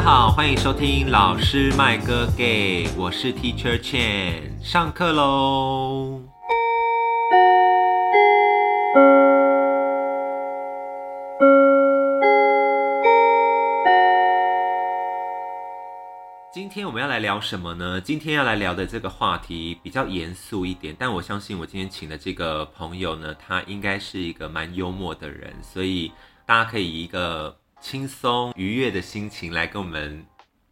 家好，欢迎收听老师麦哥给，我是 Teacher Chen，上课喽。今天我们要来聊什么呢？今天要来聊的这个话题比较严肃一点，但我相信我今天请的这个朋友呢，他应该是一个蛮幽默的人，所以大家可以一个轻松愉悦的心情来跟我们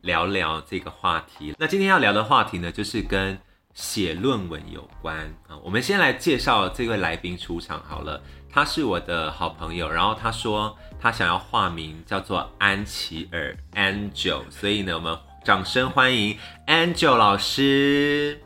聊聊这个话题。那今天要聊的话题呢，就是跟写论文有关啊。我们先来介绍这位来宾出场好了，他是我的好朋友，然后他说他想要化名叫做安琪儿 Angel，所以呢，我们。掌声欢迎 Angel 老师。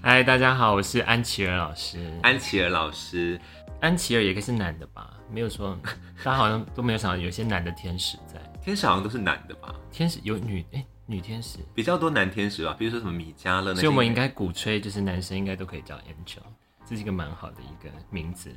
嗨，大家好，我是安琪儿老师。安琪儿老师，安琪儿也可以是男的吧？没有说，大家好像都没有想到有些男的天使在。天使好像都是男的吧？天使有女哎，女天使比较多，男天使吧？比如说什么米迦勒那所以我们应该鼓吹，就是男生应该都可以叫 Angel，这是一个蛮好的一个名字。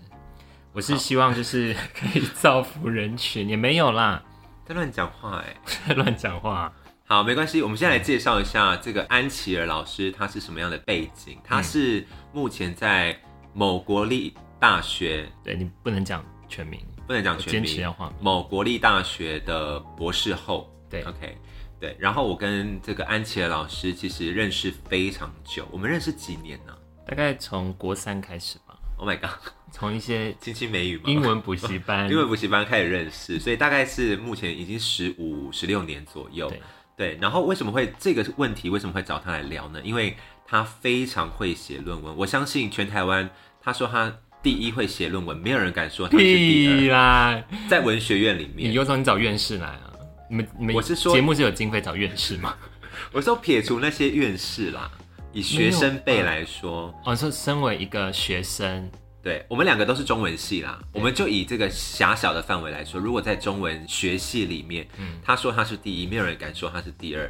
我是希望就是 可以造福人群，也没有啦，在乱讲话哎，在乱讲话。好，没关系。我们先来介绍一下这个安琪儿老师，他是什么样的背景？他是目前在某国立大学，对你不能讲全名，不能讲全名，坚持要化名。某国立大学的博士后，对，OK，对。然后我跟这个安琪儿老师其实认识非常久，我们认识几年呢？大概从国三开始吧。Oh my god，从一些亲亲美语、英文补习班、英文补习班开始认识，所以大概是目前已经十五、十六年左右。对，然后为什么会这个问题为什么会找他来聊呢？因为他非常会写论文，我相信全台湾，他说他第一会写论文，没有人敢说他是第二。在文学院里面，你有种你找院士来啊？你们你们我是说节目是有经费找院士吗？我说撇除那些院士啦，以学生辈来说，哦，说身为一个学生。对我们两个都是中文系啦，我们就以这个狭小的范围来说，如果在中文学系里面，嗯，他说他是第一，没有人敢说他是第二。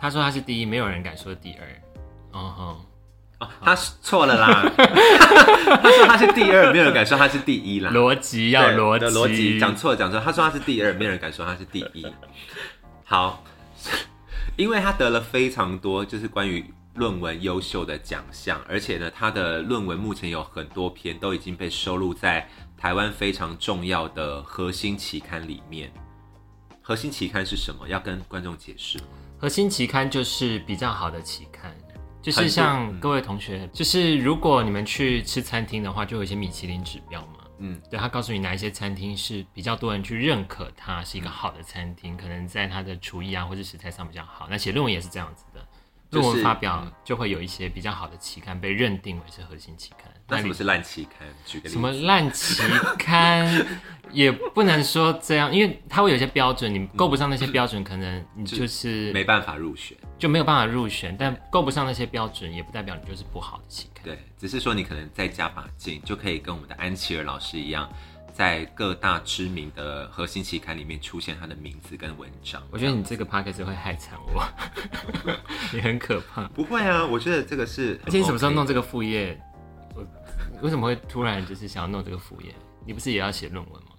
他说他是第一，没有人敢说第二。哦吼，哦，他错了啦。他说他是第二，没有人敢说他是第一啦。逻辑要逻辑，逻辑讲错了，讲错。他说他是第二，没有人敢说他是第一。好，因为他得了非常多，就是关于。论文优秀的奖项，而且呢，他的论文目前有很多篇都已经被收录在台湾非常重要的核心期刊里面。核心期刊是什么？要跟观众解释？核心期刊就是比较好的期刊，就是像各位同学，就是如果你们去吃餐厅的话，就有一些米其林指标嘛。嗯，对他告诉你哪一些餐厅是比较多人去认可它是一个好的餐厅，可能在它的厨艺啊或者食材上比较好。那写论文也是这样子的。论文发表就会有一些比较好的期刊被认定为是核心期刊。那什么是烂期刊？举个例子。什么烂期刊 也不能说这样，因为它会有些标准，你够不上那些标准，可能你就是没办法入选，就没有办法入选。但够不上那些标准，也不代表你就是不好的期刊。对，只是说你可能再加把劲，就可以跟我们的安琪儿老师一样。在各大知名的核心期刊里面出现他的名字跟文章，我觉得你这个 p o c a s t 会害惨我，你很可怕。不会啊，我觉得这个是。而且你什么时候弄这个副业？我为什么会突然就是想要弄这个副业？你不是也要写论文吗？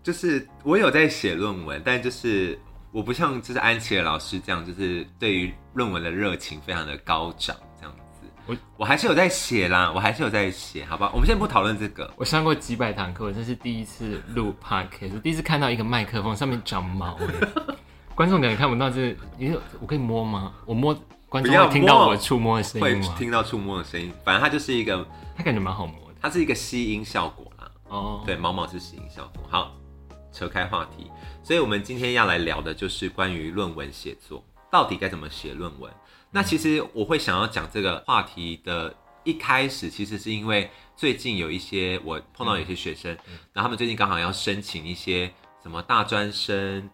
就是我有在写论文，但就是我不像就是安琪儿老师这样，就是对于论文的热情非常的高涨。我我还是有在写啦，我还是有在写，好吧？我们先不讨论这个。我上过几百堂课，我这是第一次录 podcast，第一次看到一个麦克风上面长毛，观众可能看不到这，你我可以摸吗？我摸，观众会听到我触摸的声音吗？会听到触摸的声音，反正它就是一个，它感觉蛮好摸的，它是一个吸音效果啦。哦，对，毛毛是吸音效果。好，扯开话题，所以我们今天要来聊的就是关于论文写作，到底该怎么写论文。那其实我会想要讲这个话题的一开始，其实是因为最近有一些我碰到有些学生，然后他们最近刚好要申请一些什么大专生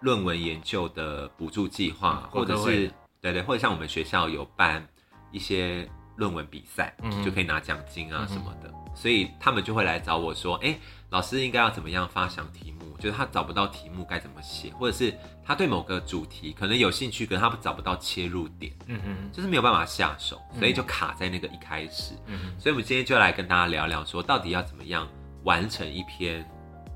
论文研究的补助计划，或者是对对，或者像我们学校有办一些论文比赛，就可以拿奖金啊什么的，所以他们就会来找我说，哎，老师应该要怎么样发想题目？就是他找不到题目该怎么写，或者是他对某个主题可能有兴趣，可是他找不到切入点，嗯哼，就是没有办法下手，所以就卡在那个一开始。嗯哼，所以我们今天就来跟大家聊聊，说到底要怎么样完成一篇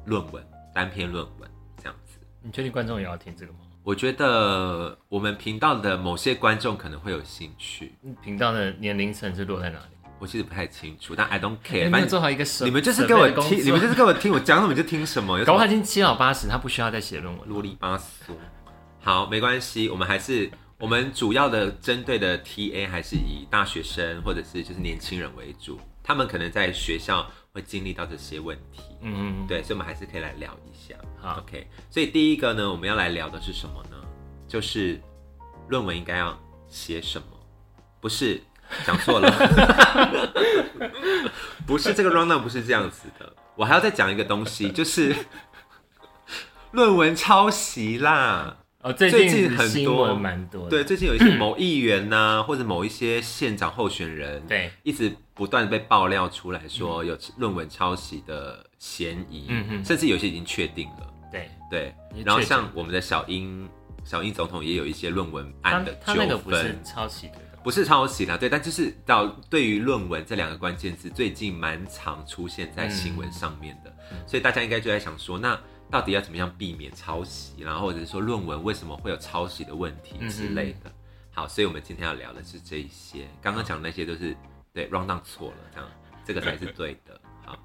论文，单篇论文这样子。你确定观众也要听这个吗？我觉得我们频道的某些观众可能会有兴趣。频道的年龄层是落在哪里？我其实不太清楚，但 I don't care。你们做好一个你们就是给我听，你们就是给我听，我讲什么就听什么。搞不好已经七老八十，他不需要再写论文，啰里吧嗦。好，没关系，我们还是我们主要的针对的 TA 还是以大学生或者是就是年轻人为主，他们可能在学校会经历到这些问题。嗯嗯，对，所以我们还是可以来聊一下。好，OK。所以第一个呢，我们要来聊的是什么呢？就是论文应该要写什么？不是讲错了，不是这个 rundown 不是这样子的。我还要再讲一个东西，就是论文抄袭啦。哦，最近很多蛮多，对，最近有一些某议员呐，或者某一些县长候选人，对，一直不断被爆料出来说有论文抄袭的嫌疑，嗯嗯，甚至有些已经确定了，对。对。然后像我们的小英，小英总统也有一些论文案的纠纷，不是抄袭的，不是抄袭啦，对，但就是到对于论文这两个关键字，最近蛮常出现在新闻上面的，所以大家应该就在想说，那。到底要怎么样避免抄袭，然后或者是说论文为什么会有抄袭的问题之类的。好，所以我们今天要聊的是这一些。刚刚讲的那些都是对 round down 错了，这样这个才是对的。好，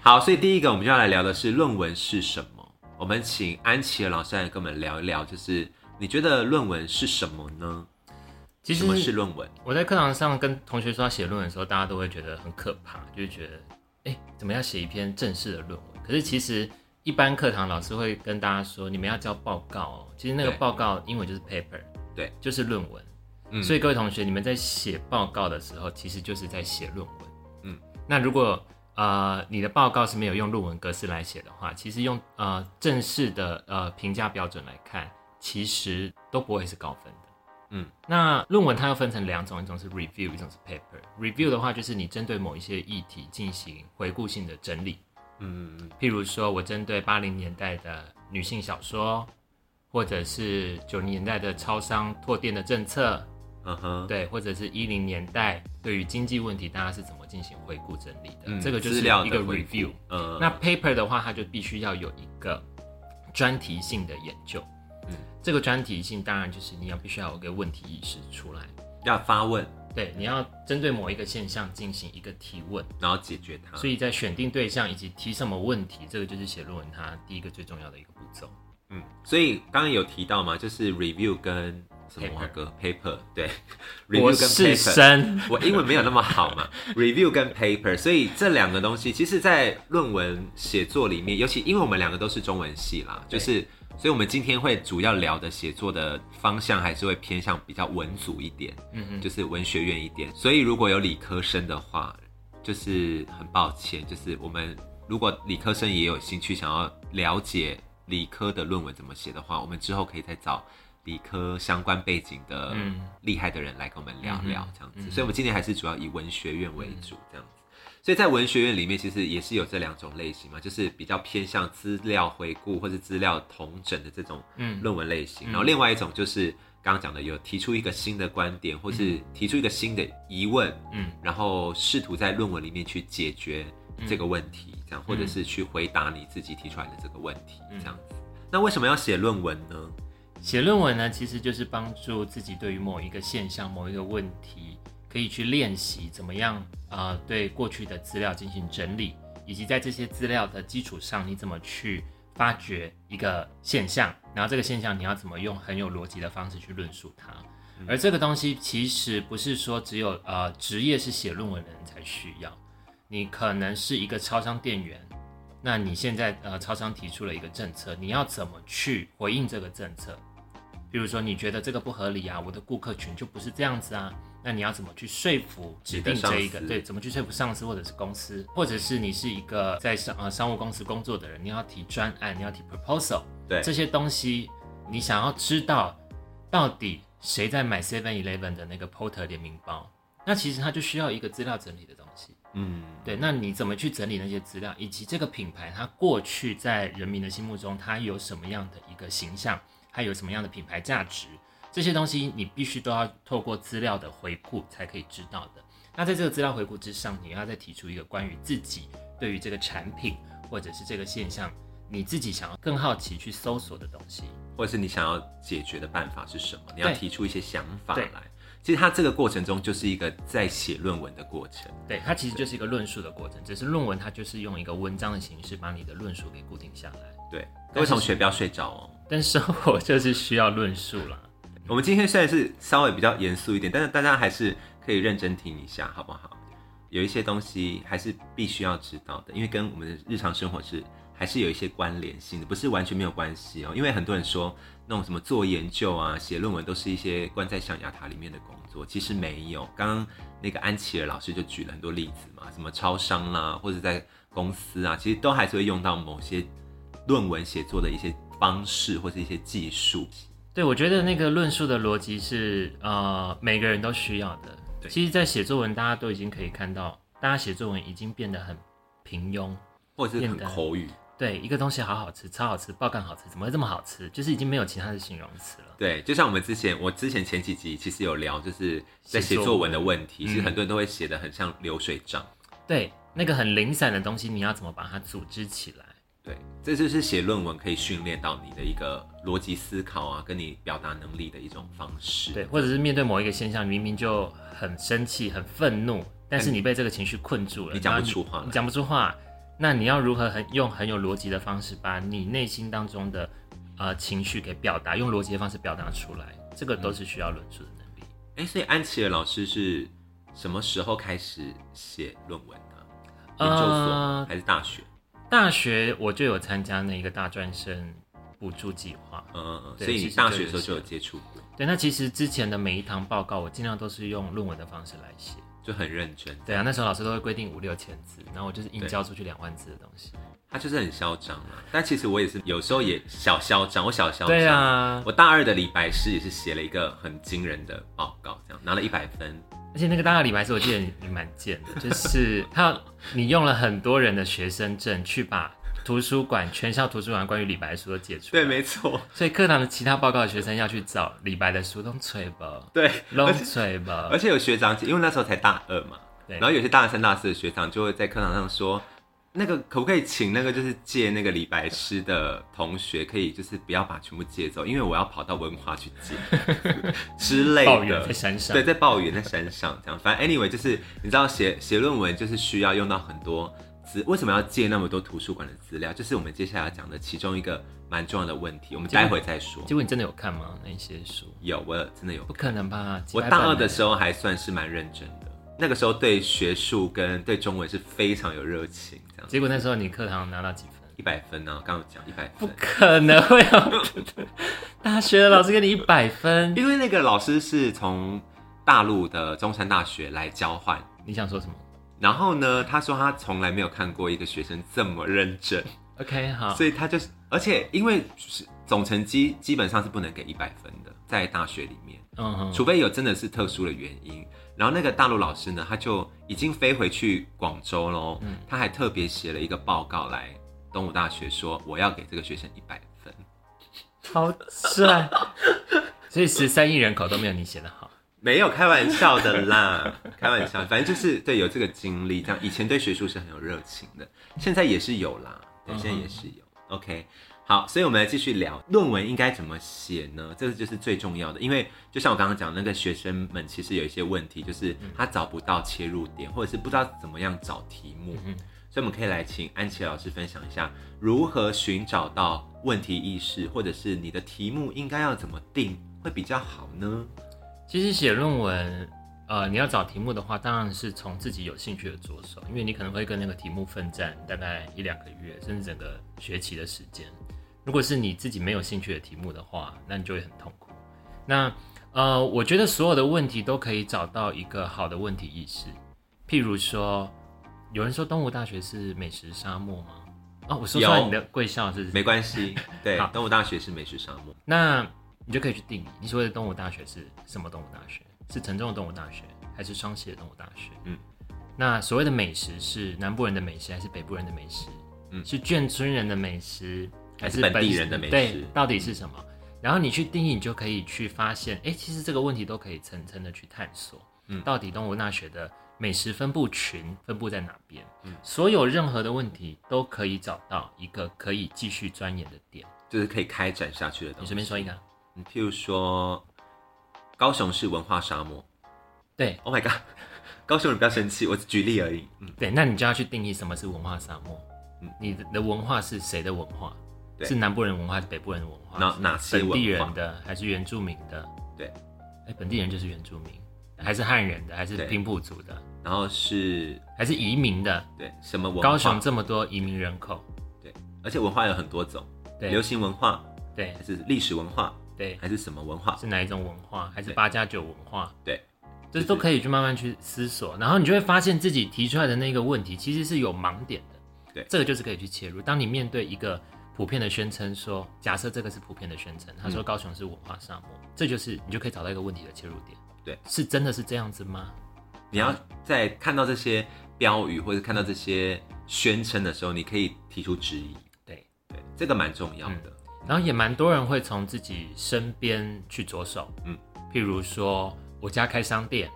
好，所以第一个我们就要来聊的是论文是什么。我们请安琪的老师来跟我们聊一聊，就是你觉得论文是什么呢？其实什么是论文？我在课堂上跟同学说要写论文的时候，大家都会觉得很可怕，就是觉得哎，怎么要写一篇正式的论文？可是其实。一般课堂老师会跟大家说，你们要交报告哦。其实那个报告英文就是 paper，对，就是论文。嗯，所以各位同学，你们在写报告的时候，其实就是在写论文。嗯，那如果呃你的报告是没有用论文格式来写的话，其实用呃正式的呃评价标准来看，其实都不会是高分的。嗯，那论文它又分成两种，一种是 review，一种是 paper。review 的话，就是你针对某一些议题进行回顾性的整理。嗯，譬如说，我针对八零年代的女性小说，或者是九零年代的超商拓店的政策，嗯哼，对，或者是一零年代对于经济问题，大家是怎么进行回顾整理的？这个就是一个 review。嗯，那 paper 的话，它就必须要有一个专题性的研究。嗯，这个专题性当然就是你要必须要有个问题意识出来，要发问。对，你要针对某一个现象进行一个提问，然后解决它。所以在选定对象以及提什么问题，这个就是写论文它第一个最重要的一个步骤。嗯，所以刚刚有提到嘛，就是 review 跟什么歌 paper 对，review 跟 paper，我英文没有那么好嘛，review 跟 paper，所以这两个东西，其实在论文写作里面，尤其因为我们两个都是中文系啦，就是。所以，我们今天会主要聊的写作的方向，还是会偏向比较文组一点，嗯嗯，就是文学院一点。所以，如果有理科生的话，就是很抱歉，就是我们如果理科生也有兴趣想要了解理科的论文怎么写的话，我们之后可以再找理科相关背景的厉害的人来跟我们聊聊这样子。所以，我们今年还是主要以文学院为主这样子。所以在文学院里面，其实也是有这两种类型嘛，就是比较偏向资料回顾或者资料统整的这种论文类型。然后另外一种就是刚刚讲的，有提出一个新的观点，或是提出一个新的疑问，嗯，然后试图在论文里面去解决这个问题，这样或者是去回答你自己提出来的这个问题，这样子。那为什么要写论文呢？写论文呢，其实就是帮助自己对于某一个现象、某一个问题。可以去练习怎么样啊？对过去的资料进行整理，以及在这些资料的基础上，你怎么去发掘一个现象？然后这个现象你要怎么用很有逻辑的方式去论述它？而这个东西其实不是说只有呃职业是写论文的人才需要，你可能是一个超商店员，那你现在呃超商提出了一个政策，你要怎么去回应这个政策？比如说你觉得这个不合理啊，我的顾客群就不是这样子啊。那你要怎么去说服指定这一个？对，怎么去说服上司或者是公司，或者是你是一个在商呃商务公司工作的人，你要提专案，你要提 proposal，对这些东西，你想要知道到底谁在买 Seven Eleven 的那个 Porter 联名包，那其实它就需要一个资料整理的东西。嗯，对，那你怎么去整理那些资料，以及这个品牌它过去在人民的心目中它有什么样的一个形象，它有什么样的品牌价值？这些东西你必须都要透过资料的回顾才可以知道的。那在这个资料回顾之上，你要再提出一个关于自己对于这个产品或者是这个现象，你自己想要更好奇去搜索的东西，或者是你想要解决的办法是什么？你要提出一些想法来。其实它这个过程中就是一个在写论文的过程。对，它其实就是一个论述的过程，只是论文它就是用一个文章的形式把你的论述给固定下来。对，各位同学不要睡着哦。但生活就是需要论述啦。我们今天虽然是稍微比较严肃一点，但是大家还是可以认真听一下，好不好？有一些东西还是必须要知道的，因为跟我们的日常生活是还是有一些关联性的，不是完全没有关系哦。因为很多人说那种什么做研究啊、写论文都是一些关在象牙塔里面的工作，其实没有。刚刚那个安琪儿老师就举了很多例子嘛，什么超商啦，或者在公司啊，其实都还是会用到某些论文写作的一些方式或是一些技术。对，我觉得那个论述的逻辑是呃每个人都需要的。对其实，在写作文，大家都已经可以看到，大家写作文已经变得很平庸。或者是很口语，对，一个东西好好吃，超好吃，爆干好吃，怎么会这么好吃？就是已经没有其他的形容词了。对，就像我们之前，我之前前几集其实有聊，就是在写作文的问题，其实很多人都会写的很像流水账。对，那个很零散的东西，你要怎么把它组织起来？对，这就是写论文可以训练到你的一个逻辑思考啊，跟你表达能力的一种方式。对，或者是面对某一个现象，明明就很生气、很愤怒，但是你被这个情绪困住了，你讲不出话你讲不出话，那你要如何很用很有逻辑的方式，把你内心当中的呃情绪给表达，用逻辑的方式表达出来，这个都是需要论述的能力。哎、所以安琪儿老师是什么时候开始写论文呢、研究所、呃还是大学？大学我就有参加那个大专生补助计划，嗯嗯嗯。所以你大学的时候就有接触过，对，那其实之前的每一堂报告，我尽量都是用论文的方式来写。就很认真。对啊，那时候老师都会规定五六千字，然后我就是硬交出去两万字的东西。他就是很嚣张啊，但其实我也是有时候也小嚣张，我小嚣张。对啊，我大二的李白诗也是写了一个很惊人的报告，这样拿了一百分。而且那个大二李白是我记得你你蛮贱的，就是他你用了很多人的学生证去把图书馆全校图书馆关于李白的书都借出来，对，没错，所以课堂的其他报告的学生要去找李白的书，拢吹吧，对，拢吹吧而，且有学长姐，因为那时候才大二嘛，对。然后有些大三、大四的学长就会在课堂上说，那个可不可以请那个就是借那个李白诗的同学，可以就是不要把全部借走，因为我要跑到文化去借 之类的在。山上，对，在抱怨在山上这样，反正 anyway 就是你知道写写论文就是需要用到很多资，为什么要借那么多图书馆的资料？就是我们接下来要讲的其中一个蛮重要的问题，我们待会再说。结果你真的有看吗？那些书？有，我有真的有不可能吧？我大二的，时候还算是蛮认真的，那个时候对学术跟对中文是非常有热情，这样结果那时候你课堂拿到几分？一百分呢、刚刚有讲一百分不，可能会有大学的老师给你一百分，因为那个老师是从大陆的中山大学来交换，你想说什么然后呢，他说他从来没有看过一个学生这么认真，？OK，好，所以他就是，而且因为是总成绩基本上是不能给一百分的，在大学里面。嗯哼，除非有真的是特殊的原因。然后那个大陆老师呢，他就已经飞回去广州喽，嗯他还特别写了一个报告来东吴大学说，我要给这个学生一百分。超帅，所以十三亿人口都没有你写的好。没有开玩笑的啦，开玩笑，反正就是对有这个经历，这样以前对学术是很有热情的，现在也是有啦，对，现在也是有。OK，好，所以我们来继续聊论文应该怎么写呢？这个就是最重要的，因为就像我刚刚讲，那个学生们其实有一些问题，就是他找不到切入点，或者是不知道怎么样找题目，嗯所以我们可以来请安琪老师分享一下如何寻找到问题意识，或者是你的题目应该要怎么定会比较好呢？其实写论文，呃，你要找题目的话，当然是从自己有兴趣的着手，因为你可能会跟那个题目奋战大概一两个月，甚至整个学期的时间。如果是你自己没有兴趣的题目的话，那你就会很痛苦。那呃，我觉得所有的问题都可以找到一个好的问题意识。譬如说，有人说东吴大学是美食沙漠吗？哦，我说出来你的贵校是没关系，对好，东吴大学是美食沙漠，那你就可以去定义，你所谓的东吴大学是什么东吴大学？是城中的东吴大学，还是双溪的东吴大学？嗯，那所谓的美食是南部人的美食，还是北部人的美食？嗯是眷村人的美食，还是本地人的美食对，到底是什么？然后你去定义，你就可以去发现，哎、其实这个问题都可以层层的去探索。嗯，到底动物纳学的美食分布群分布在哪边？嗯，所有任何的问题都可以找到一个可以继续钻研的点，就是可以开展下去的东西。你随便说一个，你譬如说高雄是文化沙漠，对，Oh my god，高雄人不要生气，我举例而已。嗯，对，那你就要去定义什么是文化沙漠。嗯，你的文化是谁的文化？是南部人文化还是北部人文化？哪哪些本地人的还是原住民的？对，哎，本地人就是原住民，还是汉人的，还是平埔族的？然后是还是移民的？对，什么文化？高雄这么多移民人口，对，而且文化有很多种，对，流行文化，对，还是历史文化，对，还是什么文化？是哪一种文化？还是八加九文化？对，这都可以去慢慢去思索，然后你就会发现自己提出来的那个问题其实是有盲点的，对，这个就是可以去切入。当你面对一个。普遍的宣称说，假设这个是普遍的宣称，他说高雄是文化沙漠，这就是你就可以找到一个问题的切入点。对，是真的是这样子吗？你要在看到这些标语或者看到这些宣称的时候，你可以提出质疑。对对，这个蛮重要的。然后也蛮多人会从自己身边去着手，嗯，譬如说我家开商店，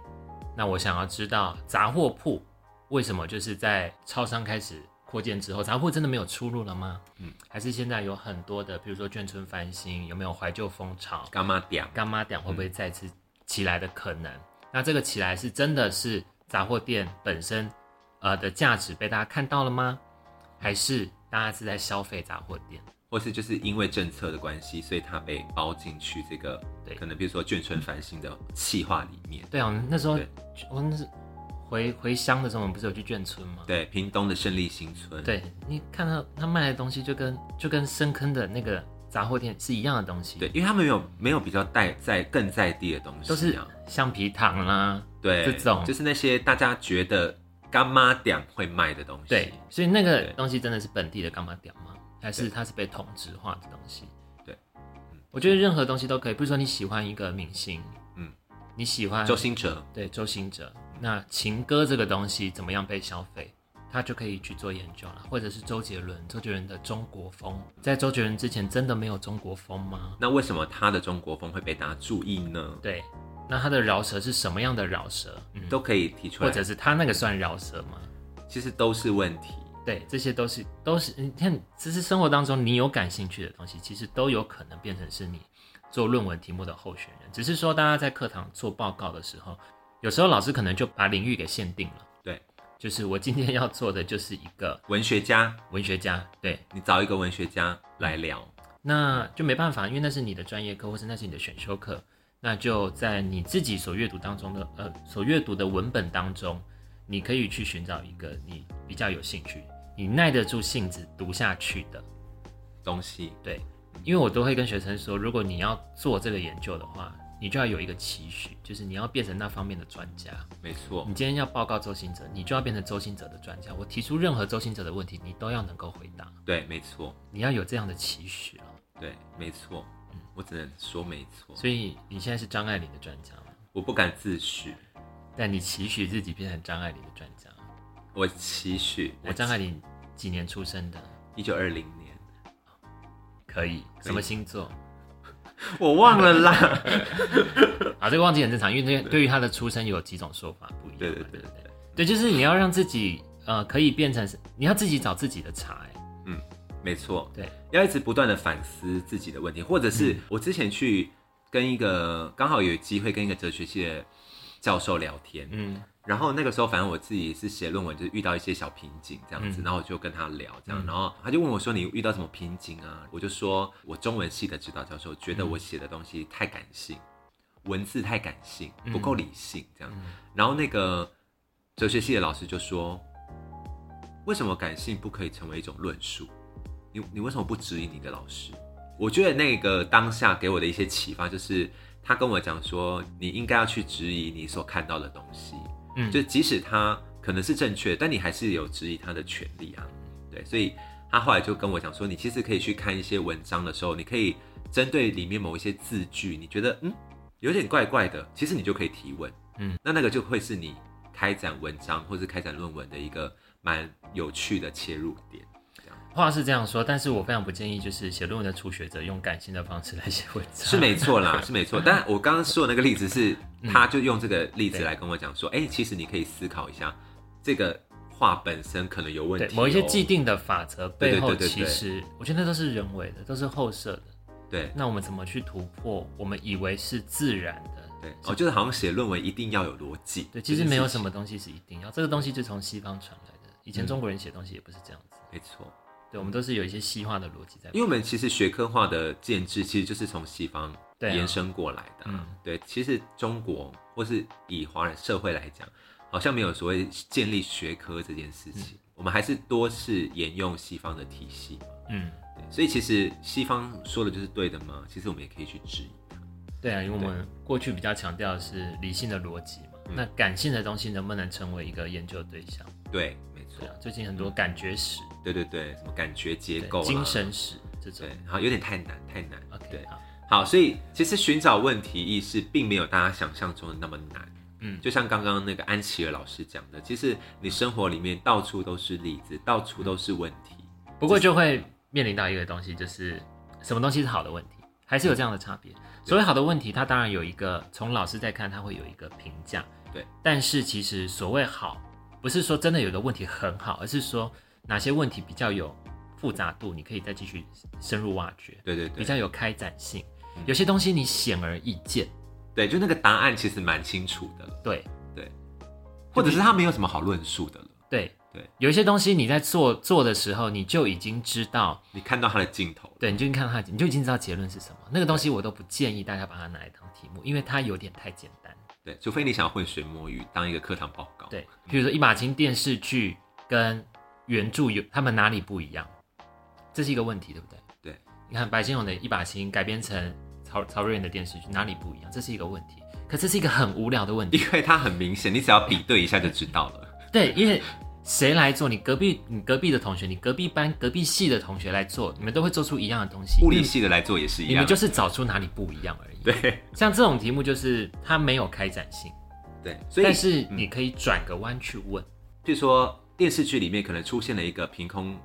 那我想要知道杂货铺为什么就是在超商开始。扩建之后，杂货真的没有出路了吗？嗯，还是现在有很多的，比如说眷村翻新，有没有怀旧风潮？干妈店，干妈店会不会再次起来的可能？那这个起来是真的是杂货店本身呃的价值被大家看到了吗？还是大家是在消费杂货店，或是就是因为政策的关系，所以它被包进去这个对，可能比如说眷村翻新的企划里面。对啊，那时候我那是。回回乡的时候，我们不是有去眷村吗？对，屏东的胜利新村。对你看到他卖的东西，就跟就跟深坑的那个杂货店是一样的东西。对，因为他们没有没有比较带在更在地的东西，都是橡皮糖啦，对，这种就是那些大家觉得干妈店会卖的东西。对，所以那个东西真的是本地的干妈店吗？还是它是被同质化的东西？对，我觉得任何东西都可以。比如说你喜欢一个明星，嗯，你喜欢周星哲，对，周星哲。那情歌这个东西怎么样被消费，他就可以去做研究了。或者是周杰伦，周杰伦的中国风，在周杰伦之前真的没有中国风吗？那为什么他的中国风会被大家注意呢？对，那他的饶舌是什么样的饶舌？都可以提出来。或者是他那个算饶舌吗？其实都是问题。对，这些都是都是你看，其实生活当中你有感兴趣的东西，其实都有可能变成是你做论文题目的候选人。只是说大家在课堂做报告的时候。有时候老师可能就把领域给限定了，对，就是我今天要做的就是一个 文学家，文学家，对。你找一个文学家来聊，那就没办法，因为那是你的专业课，或是那是你的选修课，那就在你自己所阅读当中的呃所阅读的文本当中，你可以去寻找一个你比较有兴趣、你耐得住性子读下去的东西，对，因为我都会跟学生说，如果你要做这个研究的话。你就要有一个期许，就是你要变成那方面的专家。没错，你今天要报告周星哲，你就要变成周星哲的专家。我提出任何周星哲的问题，你都要能够回答。对，没错，你要有这样的期许了。对，没错，嗯，我只能说没错。所以你现在是张爱玲的专家吗？我不敢自诩，但你期许自己变成张爱玲的专家。我期许，我张爱玲几年出生的？一九二零年。可以，什么星座？我忘了啦，啊，这个忘记很正常，因为对于他的出生有几种说法不一样。对对对对对，就是你要让自己呃可以变成，你要自己找自己的茬。嗯，没错，对，要一直不断的反思自己的问题，或者是我之前去跟一个刚好有机会跟一个哲学系的教授聊天，嗯。然后那个时候，反正我自己是写论文，就是遇到一些小瓶颈这样子，然后我就跟他聊这样，然后他就问我说：“你遇到什么瓶颈啊？”我就说：“我中文系的指导教授觉得我写的东西太感性，文字太感性，不够理性这样。”然后那个哲学系的老师就说：“为什么感性不可以成为一种论述？你你为什么不质疑你的老师？”我觉得那个当下给我的一些启发就是，他跟我讲说：“你应该要去质疑你所看到的东西。”嗯，就即使他可能是正确，但你还是有质疑他的权利啊。对，所以他后来就跟我讲说，你其实可以去看一些文章的时候，你可以针对里面某一些字句，你觉得嗯有点怪怪的，其实你就可以提问。嗯，那那个就会是你开展文章或是开展论文的一个蛮有趣的切入点。话是这样说，但是我非常不建议，就是写论文的初学者用感性的方式来写文章。是没错啦，是没错。但我刚刚说的那个例子是他就用这个例子来跟我讲说，哎，其实你可以思考一下，这个话本身可能有问题。某一些既定的法则背后，其实我觉得那都是人为的，都是后设的。对，那我们怎么去突破？我们以为是自然的。对，哦，就是好像写论文一定要有逻辑。对，其实没有什么东西是一定要，这个东西就从西方传来的。以前中国人写东西也不是这样子。没错。对，我们都是有一些西化的逻辑在。因为我们其实学科化的建制，其实就是从西方延伸过来的。嗯，对，其实中国或是以华人社会来讲，好像没有所谓建立学科这件事情。我们还是多是沿用西方的体系。嗯，对。所以其实西方说的就是对的吗？其实我们也可以去质疑它。对啊，因为我们过去比较强调的是理性的逻辑嘛。那感性的东西能不能成为一个研究对象？对，没错。最近很多感觉史。对对对，什么感觉结构、精神史这种，好有点太难太难。OK，好，好，所以其实寻找问题意识并没有大家想象中的那么难。嗯，就像刚刚那个安琪儿老师讲的，其实你生活里面到处都是例子，到处都是问题。不过就会面临到一个东西，就是什么东西是好的问题，还是有这样的差别。所谓好的问题，它当然有一个从老师在看，它会有一个评价。对，但是其实所谓好，不是说真的有个问题很好，而是说。哪些问题比较有复杂度？你可以再继续深入挖掘。对对对，比较有开展性。有些东西你显而易见，对，就那个答案其实蛮清楚的。对对，或者是他没有什么好论述的了。对对，有一些东西你在做做的时候，你就已经知道，你看到他的镜头，对，你就看到他，你就已经知道结论是什么。那个东西我都不建议大家把它拿来当题目，因为它有点太简单。对，除非你想要浑水摸鱼，当一个课堂报告。对，比如说一把琴电视剧跟。原著有他们哪里不一样？这是一个问题，对不对？对，你看白先勇的一把琴改编成曹曹瑞元的电视剧，哪里不一样？这是一个问题。可这是一个很无聊的问题，因为它很明显，你只要比对一下就知道了。对，因为谁来做？你隔壁你隔壁的同学，你隔壁班隔壁系的同学来做，你们都会做出一样的东西。物理系的来做也是一样，你们就是找出哪里不一样而已。对，像这种题目就是它没有开展性。对，所以但是你可以转个弯去问，譬如说。电视剧里面可能出现了一个凭空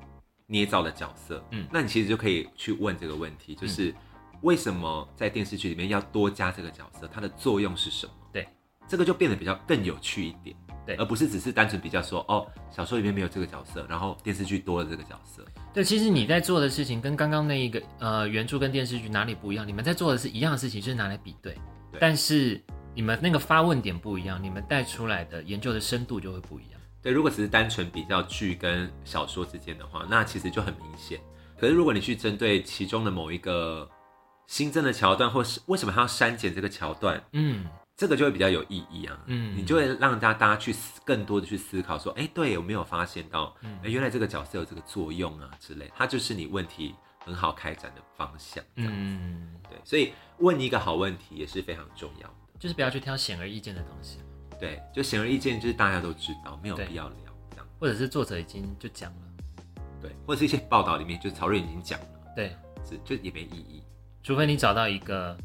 捏造的角色，嗯，那你其实就可以去问这个问题，就是为什么在电视剧里面要多加这个角色？它的作用是什么？对，这个就变得比较更有趣一点，对，而不是只是单纯比较说，哦，小说里面没有这个角色，然后电视剧多了这个角色。对，其实你在做的事情跟刚刚那一个呃原著跟电视剧哪里不一样？你们在做的是一样的事情，就是拿来比对，但是你们那个发问点不一样，你们带出来的研究的深度就会不一样。对，如果只是单纯比较剧跟小说之间的话，那其实就很明显。可是如果你去针对其中的某一个新增的桥段，或是为什么他要删减这个桥段，嗯，这个就会比较有意义啊。嗯，你就会让大家大家去思更多的去思考，说，哎，对，有没有发现到，哎，原来这个角色有这个作用啊之类，它就是你问题很好开展的方向。嗯，对，所以问一个好问题也是非常重要的，就是不要去挑显而易见的东西。对，就显而易见，就是大家都知道，没有必要聊这样，或者是作者已经就讲了，对，或者是一些报道里面，就是曹睿已经讲了，对，是就也没意义，除非你找到一个，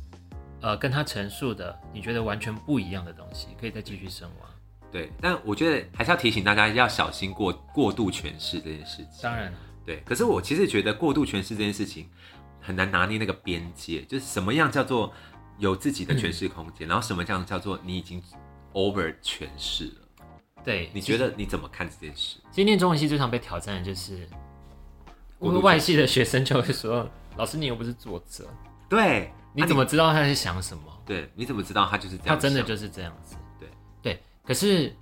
呃，跟他陈述的你觉得完全不一样的东西，可以再继续深挖。对，但我觉得还是要提醒大家要小心过过度诠释这件事情。当然，对，可是我其实觉得过度诠释这件事情很难拿捏那个边界，就是什么样叫做有自己的诠释空间，然后什么样叫做你已经。over 诠释了，对，你觉得你怎么看这件事？今天中文系最常被挑战的就是，我们外系的学生就会说：“老师，你又不是作者，对，你怎么知道他在想什么？对，你怎么知道他就是这样？他真的就是这样子？对，对，可是。”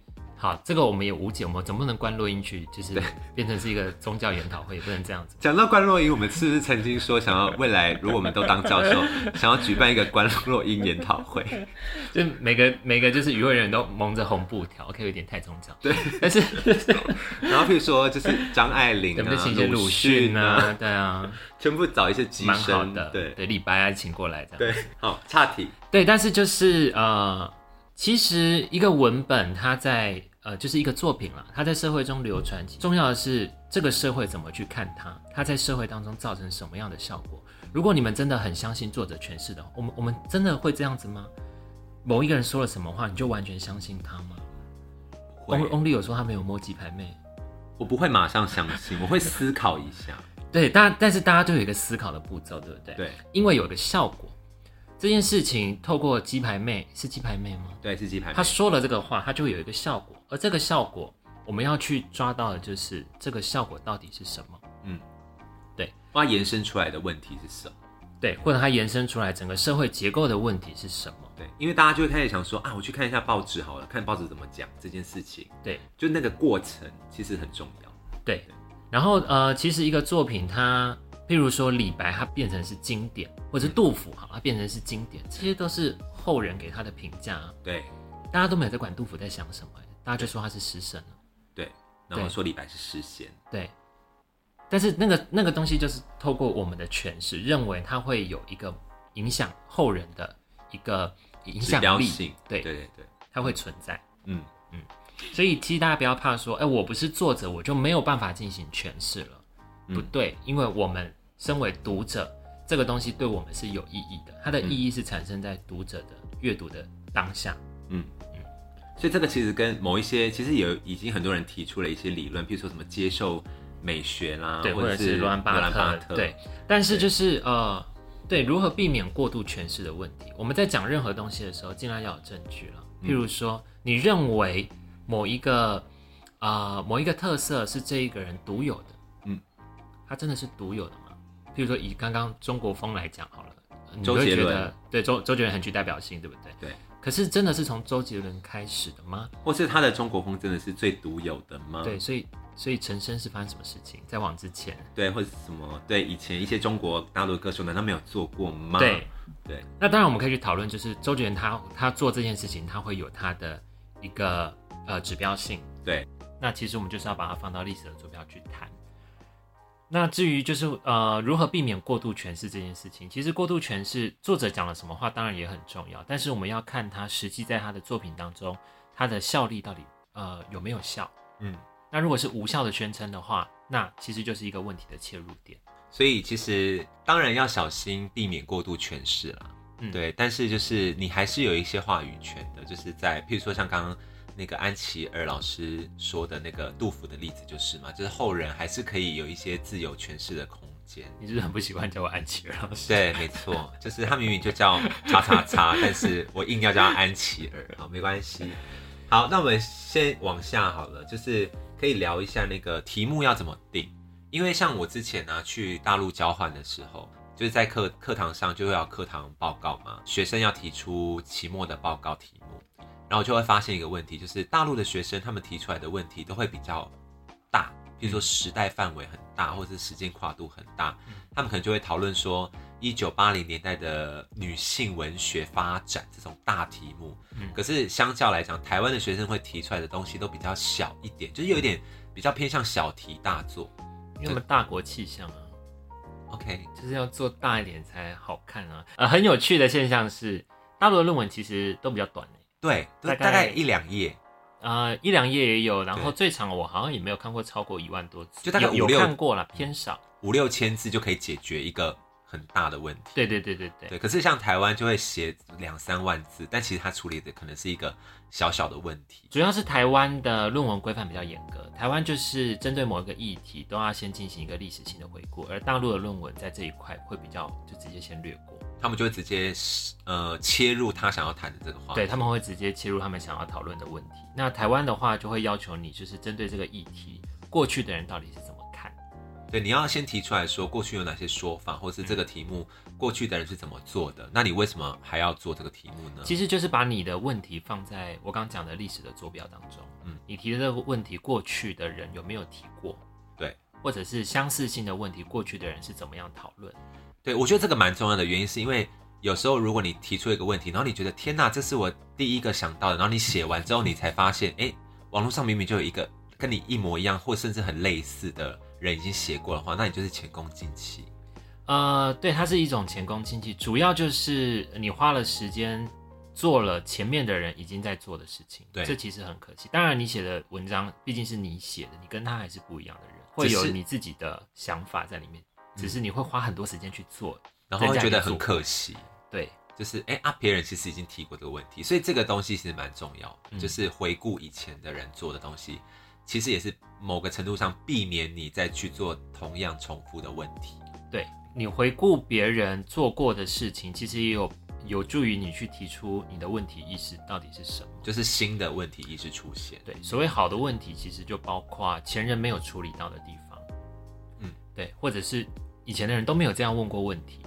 好，这个我们也无解，我们总不能关录音去，就是变成是一个宗教研讨会，也不能这样子。讲到关录音，我们是不是曾经说想要未来，如果我们都当教授，想要举办一个关录音研讨会？就每个每个就是与会人都蒙着红布条，OK，有点太宗教。对，但是 然后譬如说就是张爱玲啊、鲁迅啊，对啊，全部找一些机生的，对对，李白啊请过来这样。对，好，岔题。对，但是就是呃，其实一个文本它在。呃，就是一个作品了，它在社会中流传。重要的是这个社会怎么去看它，它在社会当中造成什么样的效果。如果你们真的很相信作者诠释的，我们我们真的会这样子吗？某一个人说了什么话，你就完全相信他吗？翁翁立有说他没有摸鸡排妹，我不会马上相信，我会思考一下。对，大但是大家都有一个思考的步骤，对不对？对，因为有个效果。这件事情透过鸡排妹是鸡排妹吗？对，是鸡排妹。她说了这个话，她就会有一个效果，而这个效果我们要去抓到的就是这个效果到底是什么？嗯，对，它延伸出来的问题是什么？对，或者它延伸出来整个社会结构的问题是什么？对，因为大家就会开始想说啊，我去看一下报纸好了，看报纸怎么讲这件事情。对，就那个过程其实很重要。对，然后呃，其实一个作品它。譬如说李白，他变成是经典，或者是杜甫，哈，他变成是经典，这些都是后人给他的评价。对，大家都没有在管杜甫在想什么，大家就说他是诗神了。对，然后说李白是诗仙。对，但是那个那个东西就是透过我们的诠释，认为他会有一个影响后人的一个影响力。对对对对，它会存在。嗯嗯，所以其实大家不要怕说，哎，我不是作者，我就没有办法进行诠释了。不对，因为我们身为读者，这个东西对我们是有意义的。它的意义是产生在读者的阅读的当下。嗯嗯，所以这个其实跟某一些，其实有已经很多人提出了一些理论，比如说什么接受美学啦，对，或者是罗兰巴特，对。但是就是呃，对，如何避免过度诠释的问题？我们在讲任何东西的时候，尽量要有证据了。譬如说，你认为某一个呃某一个特色是这一个人独有的。嗯它真的是独有的吗？譬如说以刚刚中国风来讲好了，周杰伦对周周杰伦很具代表性，对不对？对。可是真的是从周杰伦开始的吗？或是他的中国风真的是最独有的吗？对，所以所以陈升是发生什么事情？在往之前，对，或者什么？对，以前一些中国大陆歌手难道没有做过吗？对对。那当然我们可以去讨论，就是周杰伦他他做这件事情，他会有他的一个呃指标性。对。那其实我们就是要把它放到历史的坐标去谈。那至于就是呃如何避免过度诠释这件事情，其实过度诠释作者讲了什么话当然也很重要，但是我们要看他实际在他的作品当中，他的效力到底呃有没有效。嗯，那如果是无效的宣称的话，那其实就是一个问题的切入点。所以其实当然要小心避免过度诠释了，嗯，对，但是就是你还是有一些话语权的，就是在譬如说像刚刚。那个安琪儿老师说的那个杜甫的例子就是嘛，就是后人还是可以有一些自由诠释的空间。你是不是很不喜欢叫我安琪儿老师？对，没错，就是他明明就叫叉叉叉，但是我硬要叫安琪儿，好，没关系。好，那我们先往下好了，就是可以聊一下那个题目要怎么定，因为像我之前呢去大陆交换的时候，就是在课课堂上就会要课堂报告嘛，学生要提出期末的报告题目。然后就会发现一个问题，就是大陆的学生他们提出来的问题都会比较大，比如说时代范围很大，或者是时间跨度很大。他们可能就会讨论说，一九八零年代的女性文学发展这种大题目。可是相较来讲，台湾的学生会提出来的东西都比较小一点，就是有一点比较偏向小题大做，因为我们大国气象啊。OK，就是要做大一点才好看啊。呃，很有趣的现象是，大陆的论文其实都比较短对，大概一两页，呃，一两页也有，然后最长我好像也没有看过超过一万多字，就大概五六看过了，偏少，五六千字就可以解决一个很大的问题。对对对对对。对，可是像台湾就会写两三万字，但其实它处理的可能是一个小小的问题。主要是台湾的论文规范比较严格，台湾就是针对某一个议题都要先进行一个历史性的回顾，而大陆的论文在这一块会比较就直接先略过。他们就会直接呃切入他想要谈的这个话题，对他们会直接切入他们想要讨论的问题。那台湾的话就会要求你就是针对这个议题，过去的人到底是怎么看？对，你要先提出来说过去有哪些说法，或是这个题目过去的人是怎么做的？那你为什么还要做这个题目呢？其实就是把你的问题放在我刚讲的历史的坐标当中。嗯，你提的这个问题，过去的人有没有提过？对，或者是相似性的问题，过去的人是怎么样讨论？对，我觉得这个蛮重要的原因，是因为有时候如果你提出一个问题，然后你觉得天哪，这是我第一个想到的，然后你写完之后，你才发现，哎，网络上明明就有一个跟你一模一样，或甚至很类似的人已经写过的话，那你就是前功尽弃。呃，对，它是一种前功尽弃，主要就是你花了时间做了前面的人已经在做的事情，对，这其实很可惜。当然，你写的文章毕竟是你写的，你跟他还是不一样的人，会有你自己的想法在里面。只是你会花很多时间去做，然后会觉得很可惜。对，就是哎啊，别人其实已经提过这个问题，所以这个东西其实蛮重要。就是回顾以前的人做的东西，其实也是某个程度上避免你再去做同样重复的问题。对你回顾别人做过的事情，其实也有有助于你去提出你的问题意识到底是什么，就是新的问题意识出现。对，所谓好的问题，其实就包括前人没有处理到的地方，嗯，对，或者是以前的人都没有这样问过问题，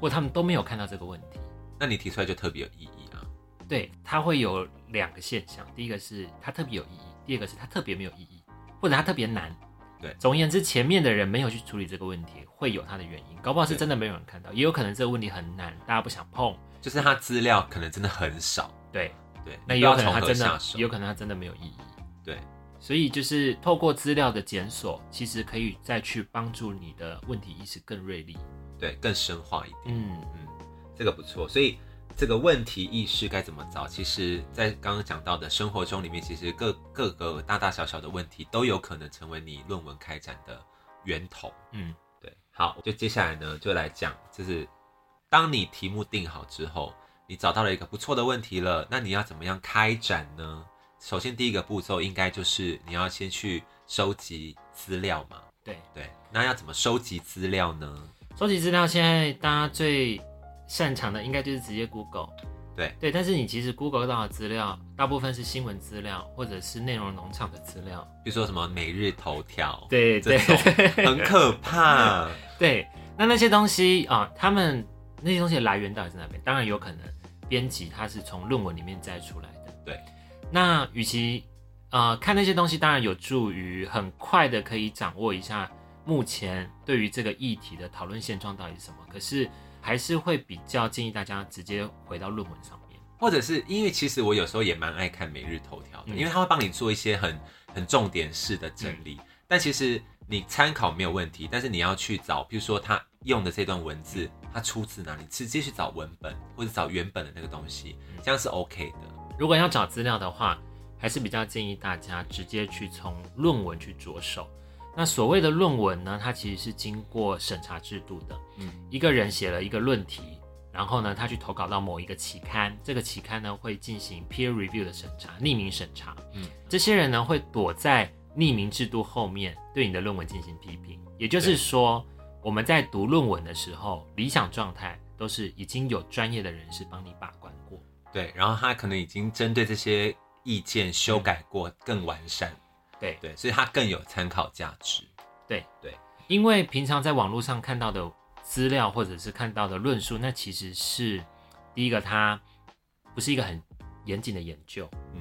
或他们都没有看到这个问题，那你提出来就特别有意义啊。对，它会有两个现象，第一个是它特别有意义，第二个是它特别没有意义，或者它特别难。对，总而言之，前面的人没有去处理这个问题，会有它的原因，搞不好是真的没有人看到，也有可能这个问题很难，大家不想碰，就是他资料可能真的很少。对对，那有可能他真的，有可能他真的没有意义。对，所以就是透过资料的检索，其实可以再去帮助你的问题意识更锐利，对，更深化一点。嗯嗯，这个不错，所以。这个问题意识该怎么找？其实，在刚刚讲到的生活中里面，其实各各个大大小小的问题都有可能成为你论文开展的源头。嗯，对。好，就接下来呢，就来讲，就是当你题目定好之后，你找到了一个不错的问题了，那你要怎么样开展呢？首先，第一个步骤应该就是你要先去收集资料嘛。对对。那要怎么收集资料呢？收集资料，现在大家最擅长的应该就是直接 Google，对对，但是你其实 Google 到的资料大部分是新闻资料或者是内容农场的资料，比如说什么每日头条，对对，很可怕。对，那那些东西啊，他们那些东西的来源到底是哪边？当然有可能编辑他是从论文里面摘出来的。对，那与其呃看那些东西，当然有助于很快的可以掌握一下目前对于这个议题的讨论现状到底是什么，可是。还是会比较建议大家直接回到论文上面，或者是因为其实我有时候也蛮爱看每日头条的，因为它会帮你做一些很很重点式的整理。但其实你参考没有问题，但是你要去找，比如说他用的这段文字，它出自哪里，直接去找文本或者找原本的那个东西，这样是 OK 的。如果要找资料的话，还是比较建议大家直接去从论文去着手。那所谓的论文呢，它其实是经过审查制度的。嗯，一个人写了一个论题，然后呢，他去投稿到某一个期刊，这个期刊呢会进行 peer review 的审查，匿名审查。嗯，这些人呢会躲在匿名制度后面，对你的论文进行批评。也就是说，我们在读论文的时候，理想状态都是已经有专业的人士帮你把关过。对，然后他可能已经针对这些意见修改过，更完善。对对，所以它更有参考价值。对对，因为平常在网络上看到的资料或者是看到的论述，那其实是第一个，它不是一个很严谨的研究。嗯，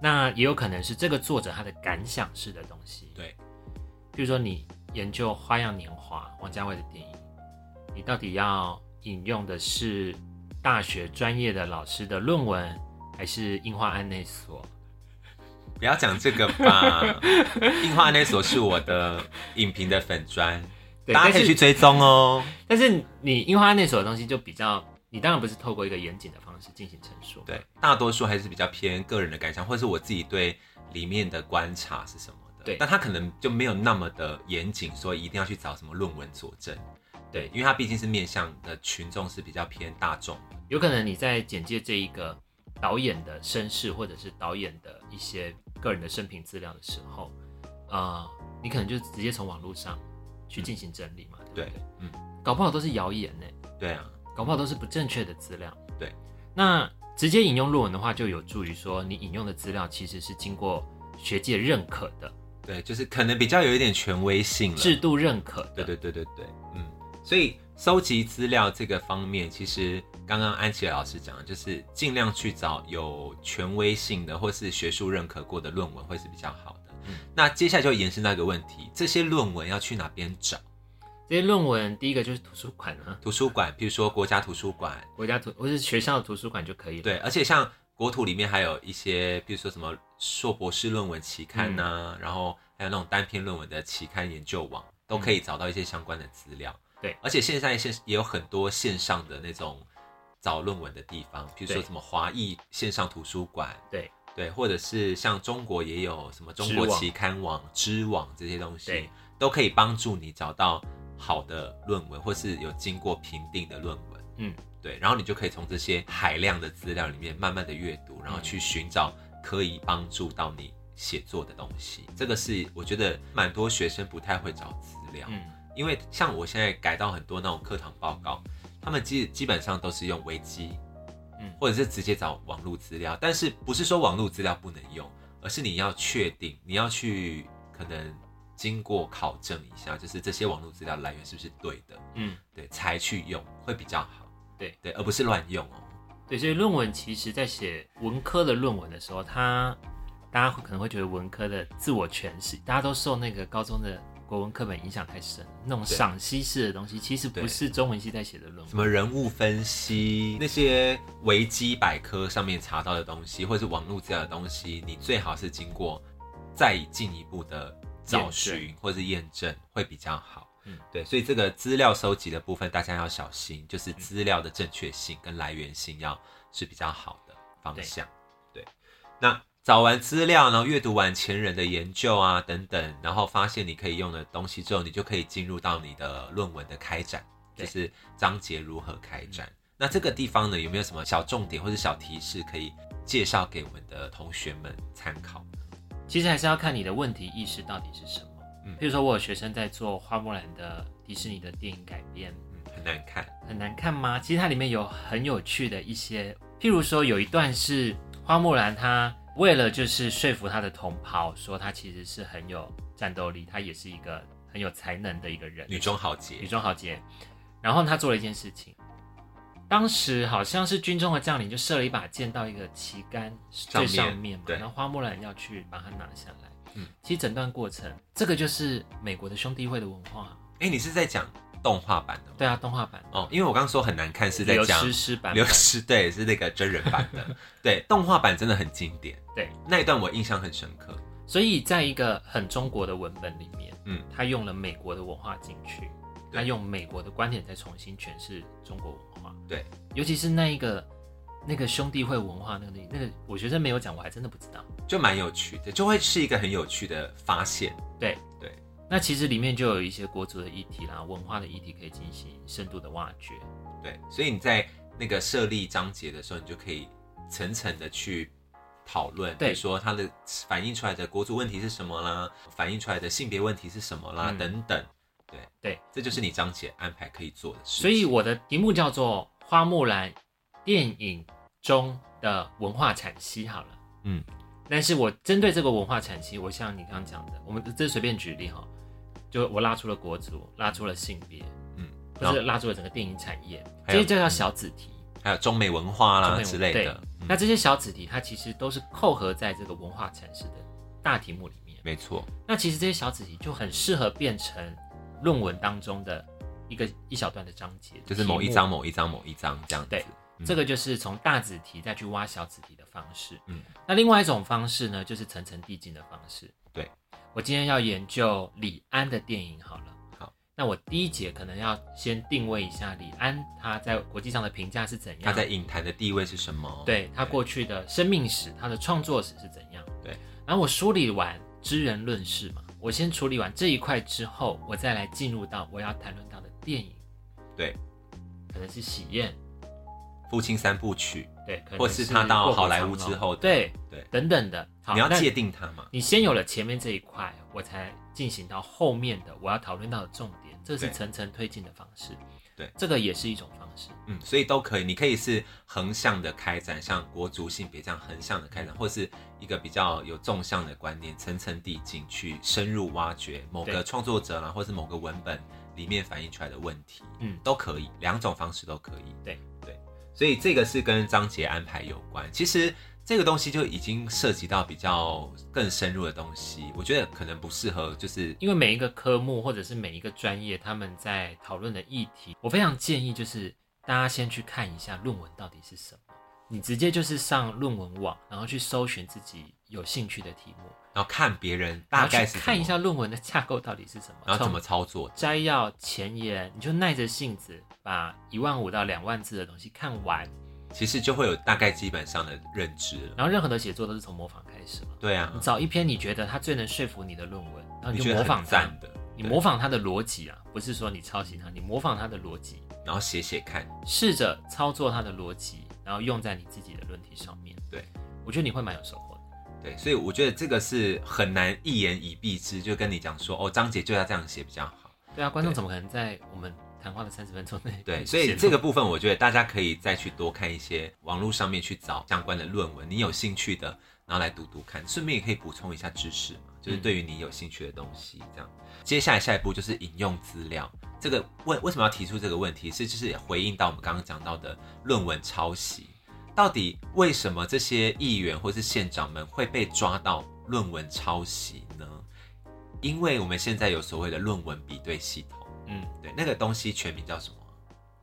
那也有可能是这个作者他的感想式的东西。对，比如说你研究《花样年华》王家卫的电影，你到底要引用的是大学专业的老师的论文，还是樱花案内所？不要讲这个吧，樱花那所是我的影评的粉砖，大家可以去追踪哦。但是你樱花那所的东西就比较，你当然不是透过一个严谨的方式进行陈述。对，大多数还是比较偏个人的感想，或者是我自己对里面的观察是什么的。对，但他可能就没有那么的严谨，说一定要去找什么论文佐证。对，因为它毕竟是面向的群众是比较偏大众，有可能你在简介这一个。导演的身世，或者是导演的一些个人的生平资料的时候，呃，你可能就直接从网络上去进行整理嘛，对不对？嗯，搞不好都是谣言呢。对啊，搞不好都是不正确的资料。对，那直接引用论文的话，就有助于说你引用的资料其实是经过学界认可的。对，就是可能比较有一点权威性，制度认可。对对对对对，嗯，所以收集资料这个方面，其实。刚刚安琪老师讲的，就是尽量去找有权威性的或是学术认可过的论文，会是比较好的。嗯，那接下来就延伸到一个问题：这些论文要去哪边找？这些论文，第一个就是图书馆啊，图书馆，比如说国家图书馆、国家图或是学校的图书馆就可以了。对，而且像国图里面还有一些，比如说什么硕博士论文期刊呐，然后还有那种单篇论文的期刊研究网，都可以找到一些相关的资料。对，而且现在线也有很多线上的那种。找论文的地方，比如说什么华裔线上图书馆，对。对，或者是像中国也有什么中国期刊网、知网这些东西，都可以帮助你找到好的论文，或是有经过评定的论文。嗯，对，然后你就可以从这些海量的资料里面慢慢的阅读，然后去寻找可以帮助到你写作的东西。这个是我觉得蛮多学生不太会找资料，嗯，因为像我现在改到很多那种课堂报告。他们基基本上都是用维基，嗯，或者是直接找网络资料。但是不是说网络资料不能用，而是你要确定，你要去可能经过考证一下，就是这些网络资料来源是不是对的，嗯，对，才去用会比较好。对对，而不是乱用哦。对，所以论文其实在写文科的论文的时候，他大家可能会觉得文科的自我诠释，大家都受那个高中的国文课本影响太深，那种赏析式的东西，其实不是中文系在写的论文。什么人物分析，那些维基百科上面查到的东西，或者是网络资料的东西，你最好是经过再进一步的找寻或者是验证，会比较好。嗯，对，所以这个资料收集的部分，大家要小心，就是资料的正确性跟来源性要是比较好的方向。对，那找完资料，然后阅读完前人的研究啊等等，然后发现你可以用的东西之后，你就可以进入到你的论文的开展，就是章节如何开展。那这个地方呢，有没有什么小重点或者小提示可以介绍给我们的同学们参考？其实还是要看你的问题意识到底是什么。嗯譬如说，我有学生在做花木兰的迪士尼的电影改编，嗯，很难看，很难看吗？其实它里面有很有趣的一些，譬如说有一段是花木兰，她为了就是说服他的同袍，说他其实是很有战斗力，他也是一个很有才能的一个人，女中豪杰，女中豪杰。然后他做了一件事情，当时好像是军中的将领就射了一把箭到一个旗杆最上面嘛，然后花木兰要去把它拿下来。嗯，其实整段过程，这个就是美国的兄弟会的文化。哎，你是在讲动画版的？对啊，动画版哦。因为我刚刚说很难看，是在讲流失版。流失 对，是那个真人版的。对，动画版真的很经典。对，那一段我印象很深刻。所以在一个很中国的文本里面，嗯，他用了美国的文化进去，他用美国的观点再重新诠释中国文化。对，尤其是那一个。那个兄弟会文化，那个那个，我学生没有讲，我还真的不知道，就蛮有趣的，就会是一个很有趣的发现。对对，那其实里面就有一些国族的议题啦，文化的议题可以进行深度的挖掘。对，所以你在那个设立章节的时候，你就可以层层的去讨论，比如说它的反映出来的国族问题是什么啦，反映出来的性别问题是什么啦，等等。对对，这就是你章节安排可以做的事。所以我的题目叫做《花木兰》。电影中的文化产息好了，嗯，但是我针对这个文化产息，我像你刚刚讲的，我们这随便举例哈，就我拉出了国足，拉出了性别，嗯，或是拉出了整个电影产业，这些就叫小子题，还有中美文化啦之类的。那这些小子题，它其实都是扣合在这个文化阐释的大题目里面。没错。那其实这些小子题就很适合变成论文当中的一个一小段的章节，就是某一章、某一章、某一章这样子。这个就是从大子题再去挖小子题的方式。嗯，那另外一种方式呢，就是层层递进的方式。对，我今天要研究李安的电影，好了，好，那我第一节可能要先定位一下李安他在国际上的评价是怎样，他在影坛的地位是什么，对他过去的生命史、他的创作史是怎样。对，然后我梳理完知人论事嘛，我先处理完这一块之后，我再来进入到我要谈论到的电影。对，可能是喜宴。父亲三部曲，对，或是他到好莱坞之后，对对等等的，你要界定他嘛？你先有了前面这一块，我才进行到后面的我要讨论到的重点，这是层层推进的方式。对，这个也是一种方式。嗯，所以都可以，你可以是横向的开展，像国足性别这样横向的开展，或是一个比较有纵向的观念，层层递进去深入挖掘某个创作者啦，或是某个文本里面反映出来的问题，嗯，都可以，两种方式都可以。对。所以这个是跟章节安排有关，其实这个东西就已经涉及到比较更深入的东西，我觉得可能不适合，就是因为每一个科目或者是每一个专业他们在讨论的议题，我非常建议就是大家先去看一下论文到底是什么，你直接就是上论文网，然后去搜寻自己有兴趣的题目。然后看别人大概是看一下论文的架构到底是什么，然后怎么操作，摘要前言，你就耐着性子把一万五到两万字的东西看完，其实就会有大概基本上的认知了。然后任何的写作都是从模仿开始嘛。对啊，你找一篇你觉得它最能说服你的论文，然后你就模仿它的，你模仿它的逻辑啊，不是说你抄袭它，你模仿它的逻辑，然后写写看，试着操作它的逻辑，然后用在你自己的论题上面。对，我觉得你会蛮有收获。对，所以我觉得这个是很难一言以蔽之，就跟你讲说，哦，张姐就要这样写比较好。对啊，观众怎么可能在我们谈话的三十分钟内。对，所以这个部分我觉得大家可以再去多看一些网络上面去找相关的论文，你有兴趣的，然后来读读看，顺便也可以补充一下知识嘛，就是对于你有兴趣的东西这样。接下来下一步就是引用资料，这个问为什么要提出这个问题，是就是回应到我们刚刚讲到的论文抄袭，到底为什么这些议员或是县长们会被抓到论文抄袭呢？因为我们现在有所谓的论文比对系统，嗯，对，那个东西全名叫什么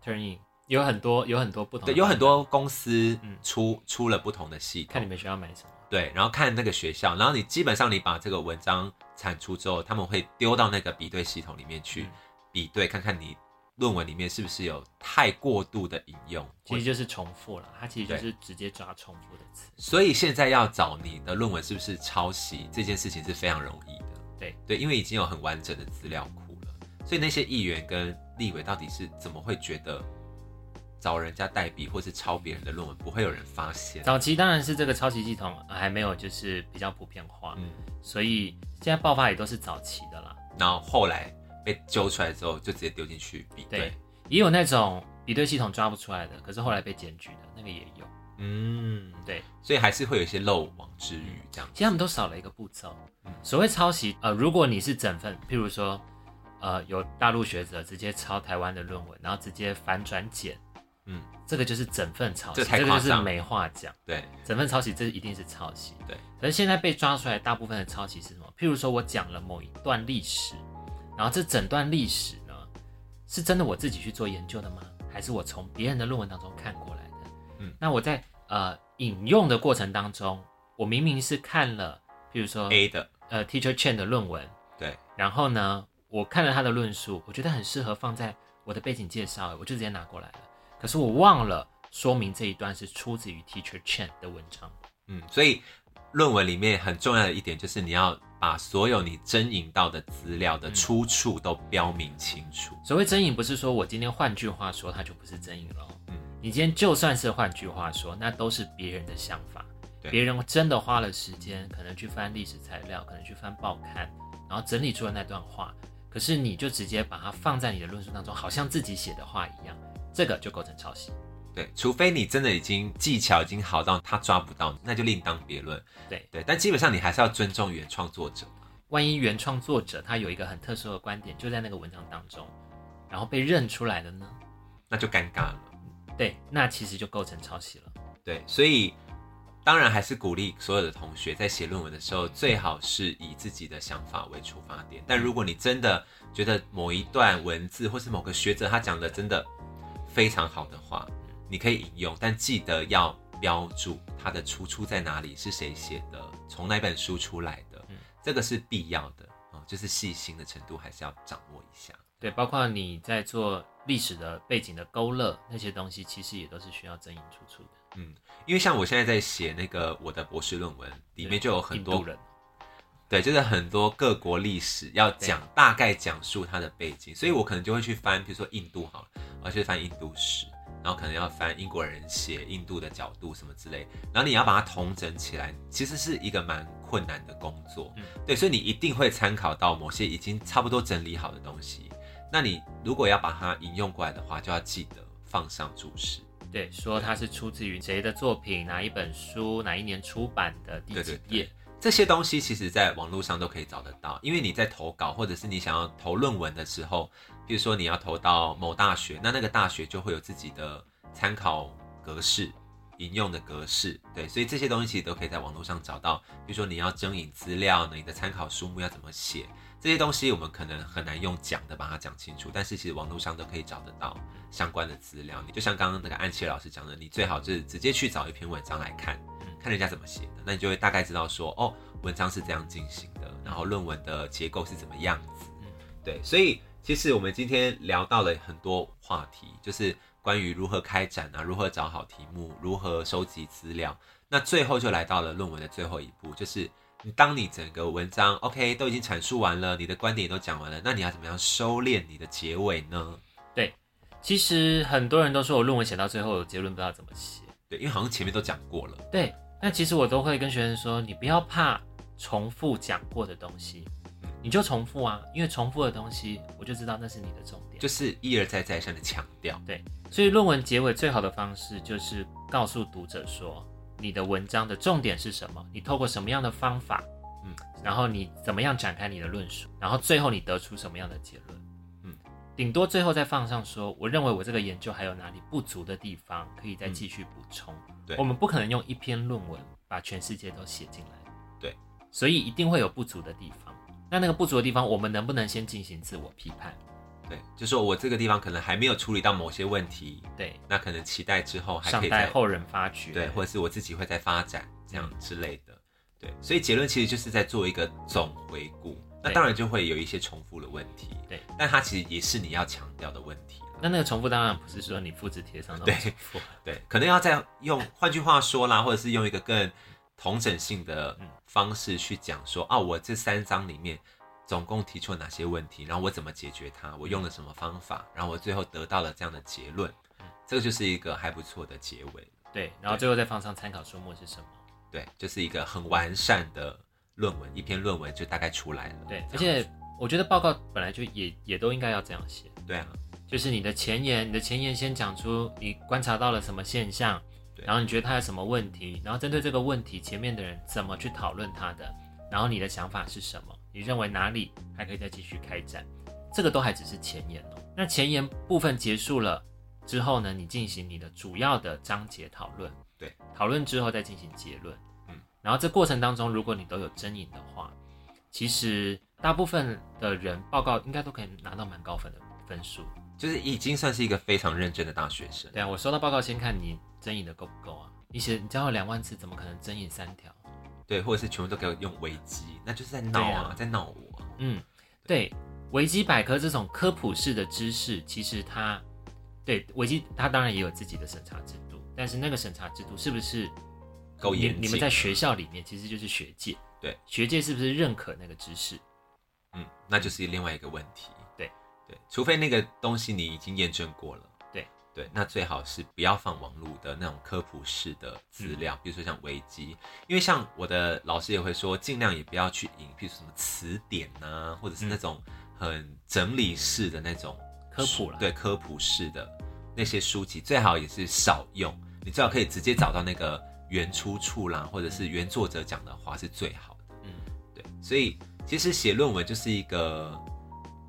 ？Turning 有很多有很多不同，对，有很多公司出出了不同的系统，看你们学校买什么，对，然后看那个学校，然后你基本上你把这个文章产出之后，他们会丢到那个比对系统里面去比对，看看你论文里面是不是有太过度的引用，其实就是重复了，它其实就是直接抓重复的词，所以现在要找你的论文是不是抄袭这件事情是非常容易的。对对，因为已经有很完整的资料库了，所以那些议员跟立委到底是怎么会觉得找人家代笔或是抄别人的论文不会有人发现？早期当然是这个抄袭系统还没有就是比较普遍化，嗯，所以现在爆发也都是早期的啦。然后后来被揪出来之后，就直接丢进去比对，也有那种比对系统抓不出来的，可是后来被检举的那个也有。嗯，对，所以还是会有一些漏网之鱼这样。其实他们都少了一个步骤。所谓抄袭，呃，如果你是整份，譬如说，呃，有大陆学者直接抄台湾的论文，然后直接反转检，嗯，这个就是整份抄袭，这个就是没话讲。对，整份抄袭，这一定是抄袭。对，可是现在被抓出来大部分的抄袭是什么？譬如说我讲了某一段历史，然后这整段历史呢，是真的我自己去做研究的吗？还是我从别人的论文当中看过来的？嗯，那我在。呃，引用的过程当中，我明明是看了，比如说 A 的呃 Teacher Chen 的论文，对，然后呢，我看了他的论述，我觉得很适合放在我的背景介绍，我就直接拿过来了。可是我忘了说明这一段是出自于 Teacher Chen 的文章。嗯，所以论文里面很重要的一点就是你要把所有你征引到的资料的出处都标明清楚。所谓征引，不是说我今天换句话说，它就不是征引了。你今天就算是换句话说，那都是别人的想法，别人真的花了时间，可能去翻历史材料，可能去翻报刊，然后整理出了那段话。可是你就直接把它放在你的论述当中，好像自己写的话一样，这个就构成抄袭。对，除非你真的已经技巧已经好到他抓不到你，那就另当别论。对对，但基本上你还是要尊重原创作者。万一原创作者他有一个很特殊的观点，就在那个文章当中，然后被认出来了呢，那就尴尬了。对，那其实就构成抄袭了。对，所以当然还是鼓励所有的同学在写论文的时候，最好是以自己的想法为出发点。但如果你真的觉得某一段文字或是某个学者他讲的真的非常好的话，你可以引用，但记得要标注它的出处在哪里，是谁写的，从哪本书出来的，这个是必要的啊，就是细心的程度还是要掌握一下。对，包括你在做历史的背景的勾勒那些东西，其实也都是需要真引出处的。嗯，因为像我现在在写那个我的博士论文，里面就有很多人，对，就是很多各国历史要讲，大概讲述它的背景，所以我可能就会去翻，比如说印度好了，我要去翻印度史，然后可能要翻英国人写印度的角度什么之类，然后你要把它统整起来，其实是一个蛮困难的工作。嗯，对，所以你一定会参考到某些已经差不多整理好的东西。那你如果要把它引用过来的话，就要记得放上注释，对，说它是出自于谁的作品，哪一本书，哪一年出版的第几页，这些东西其实在网络上都可以找得到。因为你在投稿或者是你想要投论文的时候，比如说你要投到某大学，那那个大学就会有自己的参考格式、引用的格式，对，所以这些东西都可以在网络上找到。比如说你要征引资料呢，你的参考书目要怎么写？这些东西我们可能很难用讲的把它讲清楚，但是其实网络上都可以找得到相关的资料。你就像刚刚那个安琪老师讲的，你最好就是直接去找一篇文章来看，看人家怎么写的，那你就会大概知道说，哦，文章是这样进行的，然后论文的结构是怎么样子。对，所以其实我们今天聊到了很多话题，就是关于如何开展啊，如何找好题目，如何收集资料。那最后就来到了论文的最后一步，就是。你当你整个文章 OK 都已经阐述完了，你的观点也都讲完了，那你要怎么样收敛你的结尾呢？对，其实很多人都说我论文写到最后结论不知道怎么写。对，因为好像前面都讲过了。对，那其实我都会跟学生说，你不要怕重复讲过的东西，你就重复啊，因为重复的东西，我就知道那是你的重点，就是一而再再三的强调。对，所以论文结尾最好的方式就是告诉读者说，你的文章的重点是什么，你透过什么样的方法，嗯，然后你怎么样展开你的论述，然后最后你得出什么样的结论，嗯，顶多最后再放上说，我认为我这个研究还有哪里不足的地方，可以再继续补充。对，我们不可能用一篇论文把全世界都写进来。对，所以一定会有不足的地方。那那个不足的地方，我们能不能先进行自我批判？对，就是我这个地方可能还没有处理到某些问题。对，那可能期待之后还可以在后人发掘。对，或者是我自己会在发展这样之类的。对，所以结论其实就是在做一个总回顾。那当然就会有一些重复的问题。对，但它其实也是你要强调的问题。那那个重复当然不是说你复制贴上的重复。对，可能要再用换句话说啦，或者是用一个更同整性的方式去讲说啊，我这三章里面。总共提出了哪些问题？然后我怎么解决它？我用了什么方法？然后我最后得到了这样的结论，这个就是一个还不错的结尾。对，然后最后再放上参考书目是什么？对，就是一个很完善的论文，一篇论文就大概出来了。对，而且我觉得报告本来就也也都应该要这样写。对啊，就是你的前言，你的前言先讲出你观察到了什么现象，然后你觉得它有什么问题，然后针对这个问题，前面的人怎么去讨论它的，然后你的想法是什么？你认为哪里还可以再继续开展？这个都还只是前言哦。那前言部分结束了之后呢？你进行你的主要的章节讨论。对，讨论之后再进行结论。嗯，然后这过程当中，如果你都有真引的话，其实大部分的人报告应该都可以拿到蛮高分的分数，就是已经算是一个非常认真的大学生。对啊，我收到报告先看你增引的够不够啊？你写你交了两万次，怎么可能增引三条？对，或者是全部都给我用维基，那就是在闹啊，在闹我。嗯，对，维基百科这种科普式的知识，其实它，对维基它当然也有自己的审查制度，但是那个审查制度是不是够严？你们在学校里面其实就是学界，对，学界是不是认可那个知识？嗯，那就是另外一个问题。对对，除非那个东西你已经验证过了。对。对，那最好是不要放网络的那种科普式的资料，比如说像维基，因为像我的老师也会说，尽量也不要去引，譬如什么词典呐，或者是那种很整理式的那种科普了，对，科普式的那些书籍，最好也是少用，你最好可以直接找到那个原出处啦，或者是原作者讲的话是最好的。嗯，对，所以其实写论文就是一个。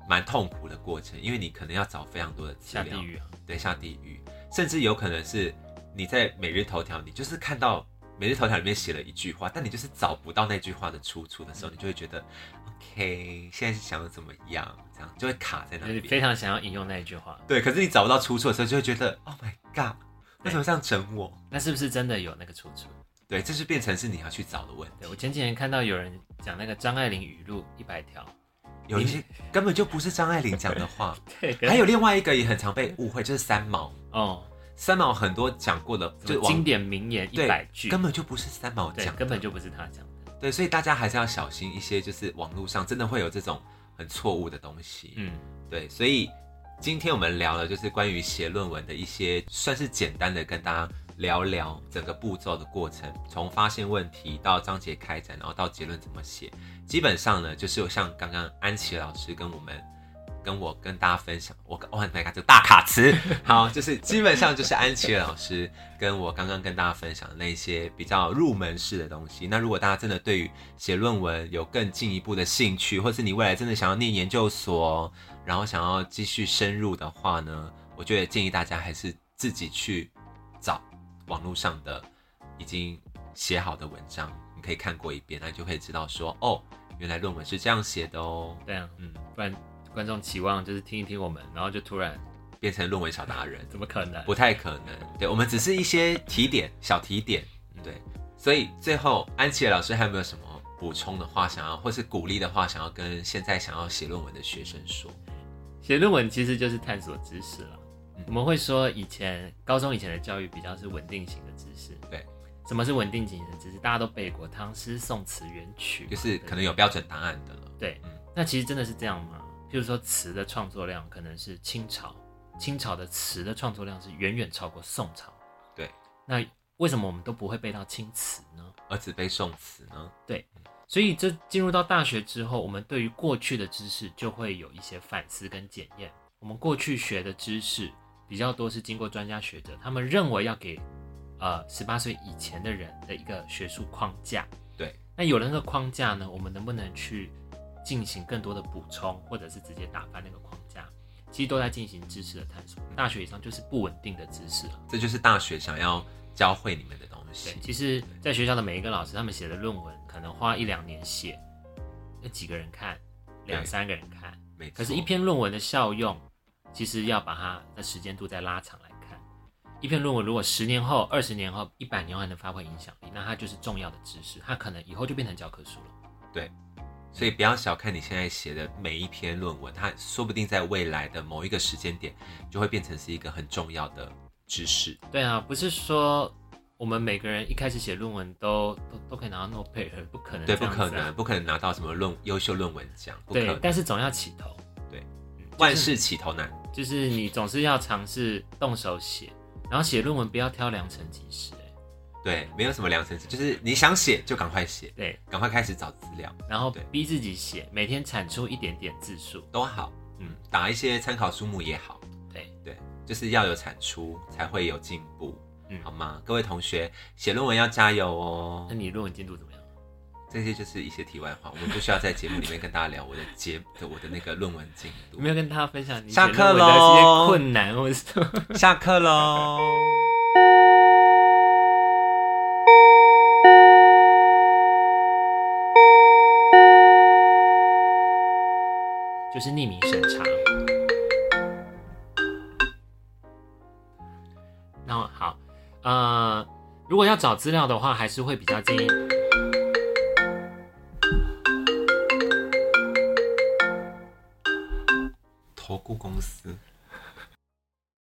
蛮痛苦的过程，因为你可能要找非常多的资料，下地狱啊，对，下地狱，甚至有可能是你在每日头条，你就是看到每日头条里面写了一句话，但你就是找不到那句话的出处的时候，你就会觉得，OK，现在是想要怎么样，这样就会卡在那里，非常想要引用那一句话，对，可是你找不到出处的时候，就会觉得，Oh my God，为什么这样整我？那是不是真的有那个出处？对，这是变成是你要去找的问题。我前几天看到有人讲那个张爱玲语录一百条。有一些根本就不是张爱玲讲的话，对，还有另外一个也很常被误会，就是三毛。哦，三毛很多讲过的就经典名言一百句，根本就不是三毛讲，根本就不是他讲的，对，所以大家还是要小心一些，就是网络上真的会有这种很错误的东西，嗯，对，所以今天我们聊了就是关于写论文的一些，算是简单的跟大家。聊聊整个步骤的过程，从发现问题到章节开展，然后到结论怎么写，基本上呢，就是像刚刚安琪老师跟我们、跟我跟大家分享，我哦，My God，这大卡词，好，就是基本上就是安琪老师跟我刚刚跟大家分享的那些比较入门式的东西。那如果大家真的对于写论文有更进一步的兴趣，或是你未来真的想要念研究所，然后想要继续深入的话呢，我觉得建议大家还是自己去找。网络上的已经写好的文章，可以看过一遍，那你就可以知道说，哦，原来论文是这样写的哦。对啊，嗯，不然观众期望就是听一听我们，然后就突然变成论文小达人，怎么可能？不太可能。对，我们只是一些提点，小提点。对，所以最后安琪老师还有没有什么补充的话想要，或是鼓励的话想要跟现在想要写论文的学生说？写论文其实就是探索知识了。我们会说，以前高中以前的教育比较是稳定型的知识。对，什么是稳定知识？大家都背过唐诗宋词元曲，就是可能有标准答案的了。对，那其实真的是这样吗？譬如说词的创作量可能是清朝，清朝的词的创作量是远远超过宋朝。对，那为什么我们都不会背到清词呢？而只背宋词呢？对，所以这进入到大学之后，我们对于过去的知识就会有一些反思跟检验。我们过去学的知识比较多是经过专家学者，他们认为要给呃十八岁以前的人的一个学术框架。对，那有了那个框架呢，我们能不能去进行更多的补充，或者是直接打翻那个框架？其实都在进行知识的探索。大学以上就是不稳定的知识了，这就是大学想要教会你们的东西。对，其实在学校的每一个老师，他们写的论文可能花一两年写，那几个人看，两三个人看，可是，一篇论文的效用。其实要把它的时间度再拉长来看，一篇论文如果十年后、二十年后、一百年后还能发挥影响力，那它就是重要的知识，它可能以后就变成教科书了。对，所以不要小看你现在写的每一篇论文，它说不定在未来的某一个时间点就会变成是一个很重要的知识。对啊，不是说我们每个人一开始写论文都都都可以拿到诺贝尔，不可能。对，不可能，不可能拿到什么论优秀论文奖。对，但是总要起头。对，万事起头难。就是你总是要尝试动手写，然后写论文不要挑良辰吉时，哎，对，没有什么良辰吉时，就是你想写就赶快写，对，赶快开始找资料，然后逼自己写，每天产出一点点字数都好，嗯，打一些参考书目也好，对对，就是要有产出才会有进步，嗯，好吗？各位同学写论文要加油哦。那你论文进度怎么样？这些就是一些题外话，我们不需要在节目里面跟大家聊我的节的我的那个论文进度。没有跟大家分享你下课喽困难，或者 下课喽。就是匿名审查。那好，呃，如果要找资料的话，还是会比较建议。顾公司。